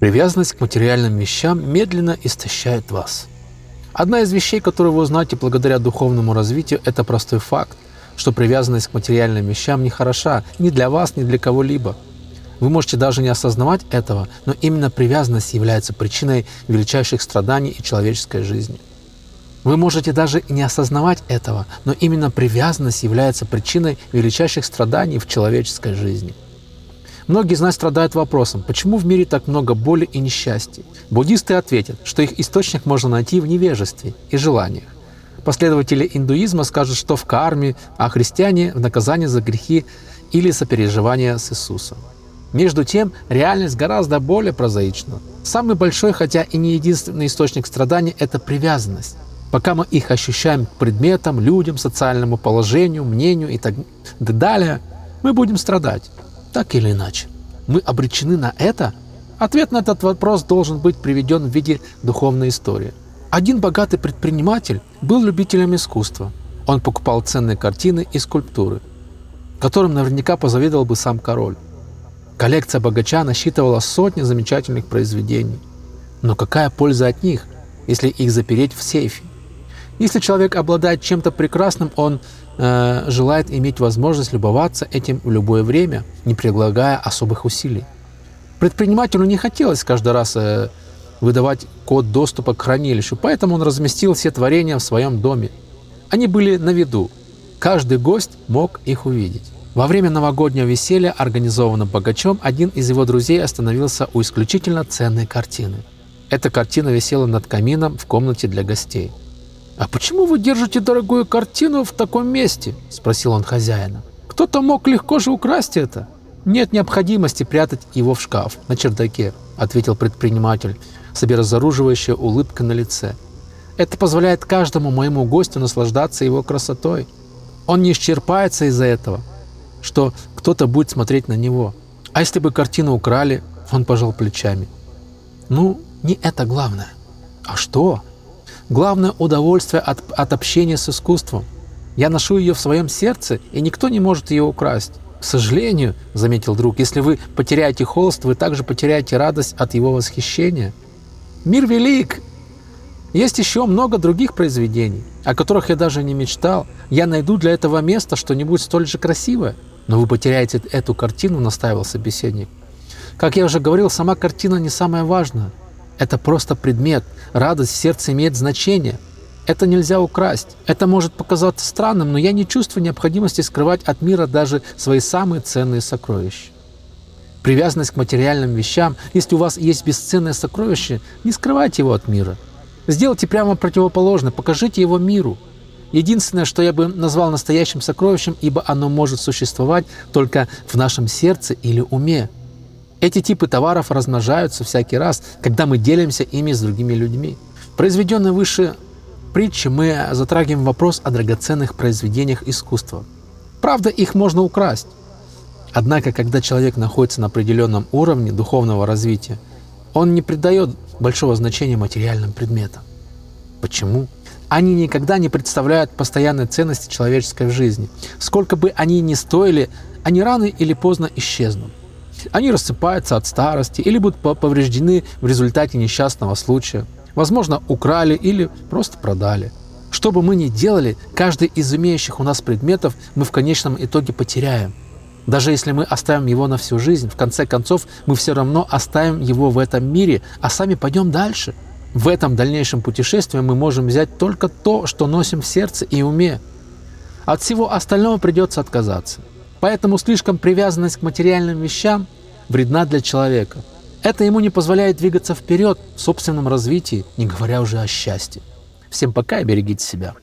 Привязанность к материальным вещам медленно истощает вас. Одна из вещей, которую вы узнаете благодаря духовному развитию, это простой факт, что привязанность к материальным вещам не хороша ни для вас, ни для кого-либо. Вы можете даже не осознавать этого, но именно привязанность является причиной величайших страданий и человеческой жизни. Вы можете даже не осознавать этого, но именно привязанность является причиной величайших страданий в человеческой жизни – Многие из нас страдают вопросом, почему в мире так много боли и несчастья. Буддисты ответят, что их источник можно найти в невежестве и желаниях. Последователи индуизма скажут, что в карме, а христиане – в наказании за грехи или сопереживание с Иисусом. Между тем, реальность гораздо более прозаична. Самый большой, хотя и не единственный источник страданий – это привязанность. Пока мы их ощущаем к предметам, людям, социальному положению, мнению и так далее, мы будем страдать. Так или иначе, мы обречены на это? Ответ на этот вопрос должен быть приведен в виде духовной истории. Один богатый предприниматель был любителем искусства. Он покупал ценные картины и скульптуры, которым наверняка позавидовал бы сам король. Коллекция богача насчитывала сотни замечательных произведений. Но какая польза от них, если их запереть в сейфе? Если человек обладает чем-то прекрасным, он э, желает иметь возможность любоваться этим в любое время, не прилагая особых усилий. Предпринимателю не хотелось каждый раз э, выдавать код доступа к хранилищу, поэтому он разместил все творения в своем доме. Они были на виду. Каждый гость мог их увидеть. Во время новогоднего веселья, организованного богачом, один из его друзей остановился у исключительно ценной картины. Эта картина висела над камином в комнате для гостей. «А почему вы держите дорогую картину в таком месте?» – спросил он хозяина. «Кто-то мог легко же украсть это». «Нет необходимости прятать его в шкаф на чердаке», – ответил предприниматель с обезоруживающей улыбкой на лице. «Это позволяет каждому моему гостю наслаждаться его красотой. Он не исчерпается из-за этого, что кто-то будет смотреть на него. А если бы картину украли?» Он пожал плечами. «Ну, не это главное. А что?» Главное удовольствие от, от общения с искусством. Я ношу ее в своем сердце, и никто не может ее украсть. К сожалению, заметил друг, если вы потеряете холст, вы также потеряете радость от его восхищения. Мир велик! Есть еще много других произведений, о которых я даже не мечтал. Я найду для этого места что-нибудь столь же красивое. Но вы потеряете эту картину, настаивал собеседник. Как я уже говорил, сама картина не самое важное. Это просто предмет. Радость в сердце имеет значение. Это нельзя украсть. Это может показаться странным, но я не чувствую необходимости скрывать от мира даже свои самые ценные сокровища. Привязанность к материальным вещам, если у вас есть бесценное сокровище, не скрывайте его от мира. Сделайте прямо противоположно, покажите его миру. Единственное, что я бы назвал настоящим сокровищем, ибо оно может существовать только в нашем сердце или уме. Эти типы товаров размножаются всякий раз, когда мы делимся ими с другими людьми. Произведенной выше притчи мы затрагиваем вопрос о драгоценных произведениях искусства. Правда, их можно украсть. Однако, когда человек находится на определенном уровне духовного развития, он не придает большого значения материальным предметам. Почему? Они никогда не представляют постоянной ценности человеческой жизни. Сколько бы они ни стоили, они рано или поздно исчезнут. Они рассыпаются от старости или будут повреждены в результате несчастного случая. Возможно, украли или просто продали. Что бы мы ни делали, каждый из имеющих у нас предметов мы в конечном итоге потеряем. Даже если мы оставим его на всю жизнь, в конце концов мы все равно оставим его в этом мире, а сами пойдем дальше. В этом дальнейшем путешествии мы можем взять только то, что носим в сердце и уме. От всего остального придется отказаться. Поэтому слишком привязанность к материальным вещам вредна для человека. Это ему не позволяет двигаться вперед в собственном развитии, не говоря уже о счастье. Всем пока и берегите себя.